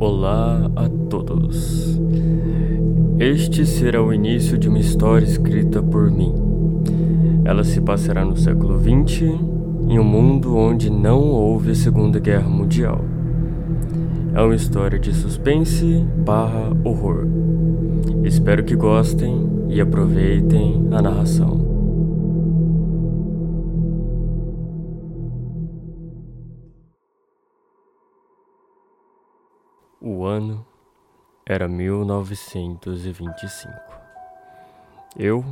Olá a todos. Este será o início de uma história escrita por mim. Ela se passará no século XX, em um mundo onde não houve a Segunda Guerra Mundial. É uma história de suspense barra horror. Espero que gostem e aproveitem a narração. Ano era 1925. Eu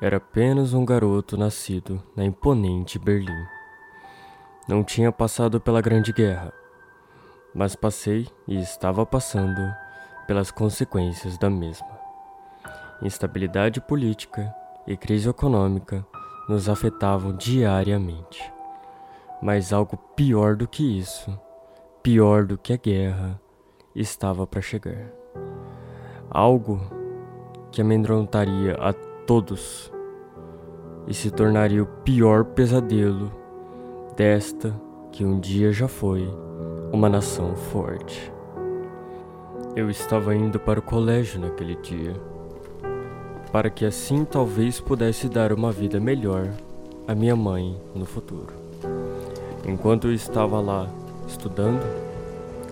era apenas um garoto nascido na imponente Berlim. Não tinha passado pela Grande Guerra, mas passei e estava passando pelas consequências da mesma. Instabilidade política e crise econômica nos afetavam diariamente. Mas algo pior do que isso, pior do que a guerra, estava para chegar. Algo que amedrontaria a todos e se tornaria o pior pesadelo desta que um dia já foi uma nação forte. Eu estava indo para o colégio naquele dia, para que assim talvez pudesse dar uma vida melhor à minha mãe no futuro. Enquanto eu estava lá estudando,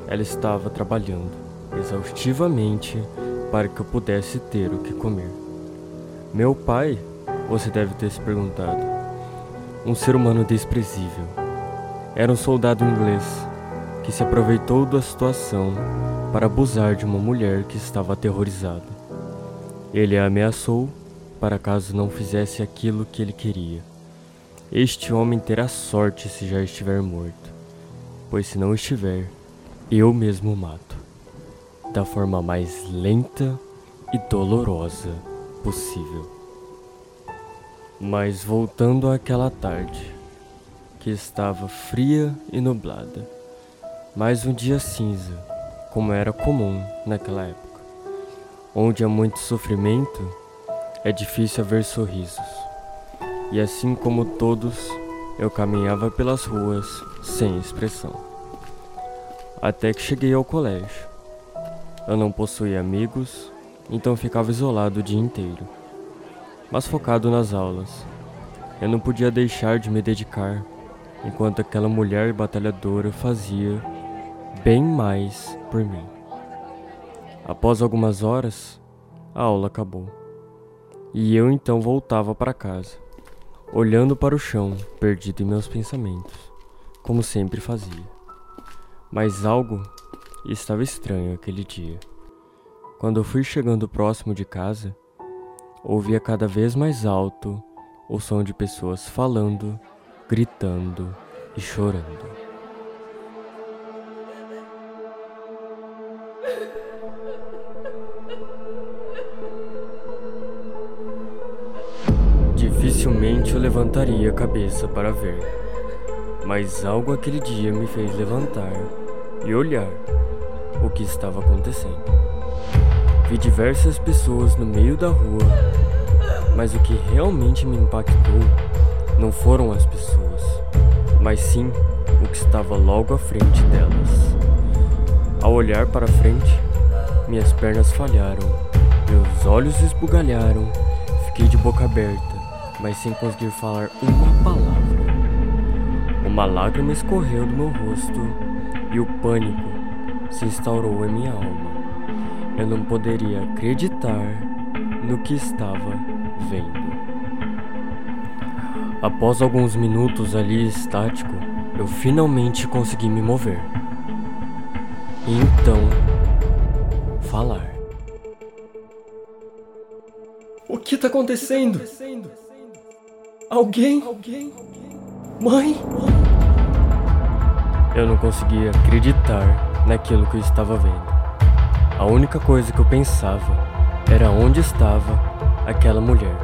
ela estava trabalhando exaustivamente para que eu pudesse ter o que comer. Meu pai, você deve ter se perguntado, um ser humano desprezível. Era um soldado inglês que se aproveitou da situação para abusar de uma mulher que estava aterrorizada. Ele a ameaçou para caso não fizesse aquilo que ele queria. Este homem terá sorte se já estiver morto, pois se não estiver, eu mesmo mato, da forma mais lenta e dolorosa possível. Mas voltando àquela tarde, que estava fria e nublada, mais um dia cinza, como era comum naquela época, onde há muito sofrimento, é difícil haver sorrisos. E assim como todos, eu caminhava pelas ruas sem expressão até que cheguei ao colégio. Eu não possuía amigos, então ficava isolado o dia inteiro, mas focado nas aulas. Eu não podia deixar de me dedicar, enquanto aquela mulher batalhadora fazia bem mais por mim. Após algumas horas, a aula acabou. E eu então voltava para casa, olhando para o chão, perdido em meus pensamentos, como sempre fazia. Mas algo estava estranho aquele dia. Quando eu fui chegando próximo de casa, ouvia cada vez mais alto o som de pessoas falando, gritando e chorando. Dificilmente eu levantaria a cabeça para ver, mas algo aquele dia me fez levantar e olhar o que estava acontecendo. Vi diversas pessoas no meio da rua, mas o que realmente me impactou não foram as pessoas, mas sim o que estava logo à frente delas. Ao olhar para frente, minhas pernas falharam, meus olhos esbugalharam, fiquei de boca aberta, mas sem conseguir falar uma palavra. Uma lágrima escorreu do meu rosto e o pânico se instaurou em minha alma. Eu não poderia acreditar no que estava vendo. Após alguns minutos ali estático, eu finalmente consegui me mover. E então, falar. O que está acontecendo? Alguém? Mãe? Eu não conseguia acreditar naquilo que eu estava vendo. A única coisa que eu pensava era onde estava aquela mulher,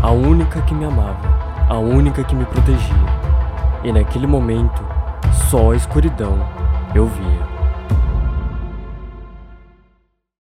a única que me amava, a única que me protegia. E naquele momento, só a escuridão eu via.